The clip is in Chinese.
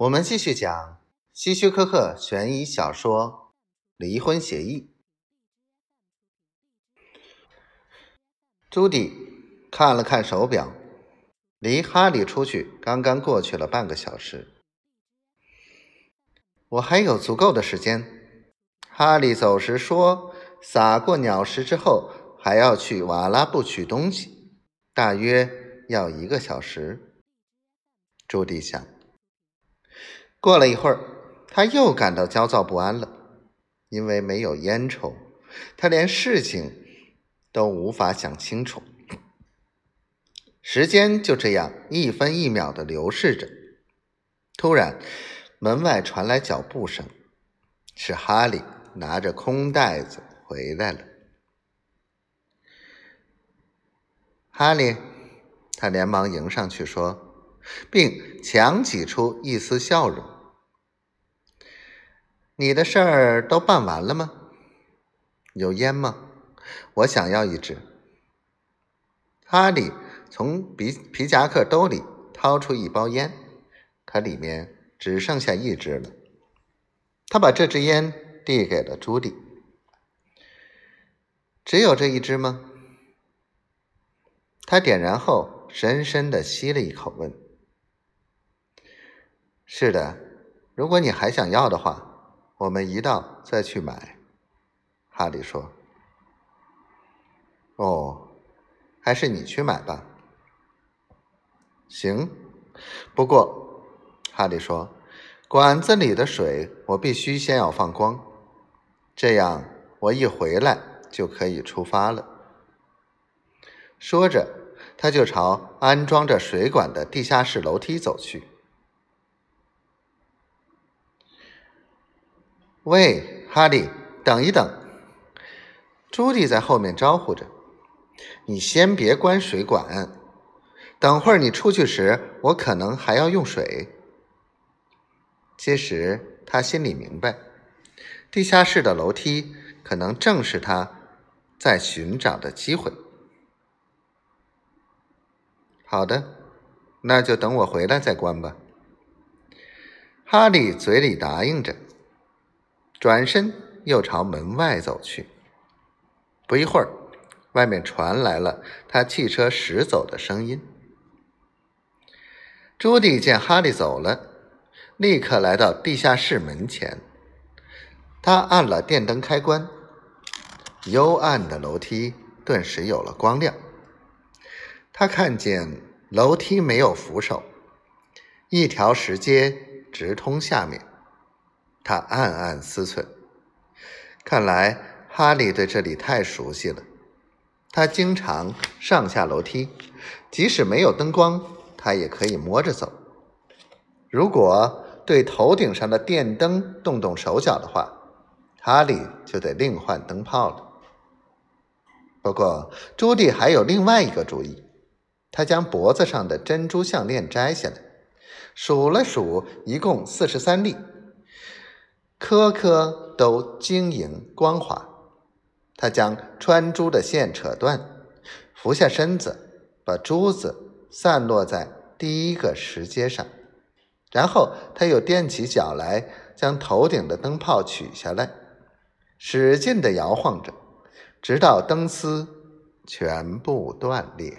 我们继续讲希区柯克悬疑小说《离婚协议》。朱迪看了看手表，离哈利出去刚刚过去了半个小时。我还有足够的时间。哈利走时说：“撒过鸟食之后，还要去瓦拉布取东西，大约要一个小时。”朱迪想。过了一会儿，他又感到焦躁不安了，因为没有烟抽，他连事情都无法想清楚。时间就这样一分一秒的流逝着。突然，门外传来脚步声，是哈利拿着空袋子回来了。哈利，他连忙迎上去说。并强挤出一丝笑容。你的事儿都办完了吗？有烟吗？我想要一支。哈利从皮皮夹克兜里掏出一包烟，可里面只剩下一支了。他把这支烟递给了朱迪。只有这一支吗？他点燃后，深深的吸了一口，问。是的，如果你还想要的话，我们一道再去买。”哈利说。“哦，还是你去买吧。”“行。”不过，哈利说，“管子里的水我必须先要放光，这样我一回来就可以出发了。”说着，他就朝安装着水管的地下室楼梯走去。喂，哈利，等一等！朱迪在后面招呼着：“你先别关水管，等会儿你出去时，我可能还要用水。”其实他心里明白，地下室的楼梯可能正是他在寻找的机会。好的，那就等我回来再关吧。哈利嘴里答应着。转身又朝门外走去。不一会儿，外面传来了他汽车驶走的声音。朱迪见哈利走了，立刻来到地下室门前。他按了电灯开关，幽暗的楼梯顿时有了光亮。他看见楼梯没有扶手，一条石阶直通下面。他暗暗思忖：看来哈利对这里太熟悉了。他经常上下楼梯，即使没有灯光，他也可以摸着走。如果对头顶上的电灯动动手脚的话，哈利就得另换灯泡了。不过，朱迪还有另外一个主意。他将脖子上的珍珠项链摘下来，数了数，一共四十三粒。颗颗都晶莹光滑，他将穿珠的线扯断，俯下身子，把珠子散落在第一个石阶上，然后他又踮起脚来，将头顶的灯泡取下来，使劲地摇晃着，直到灯丝全部断裂。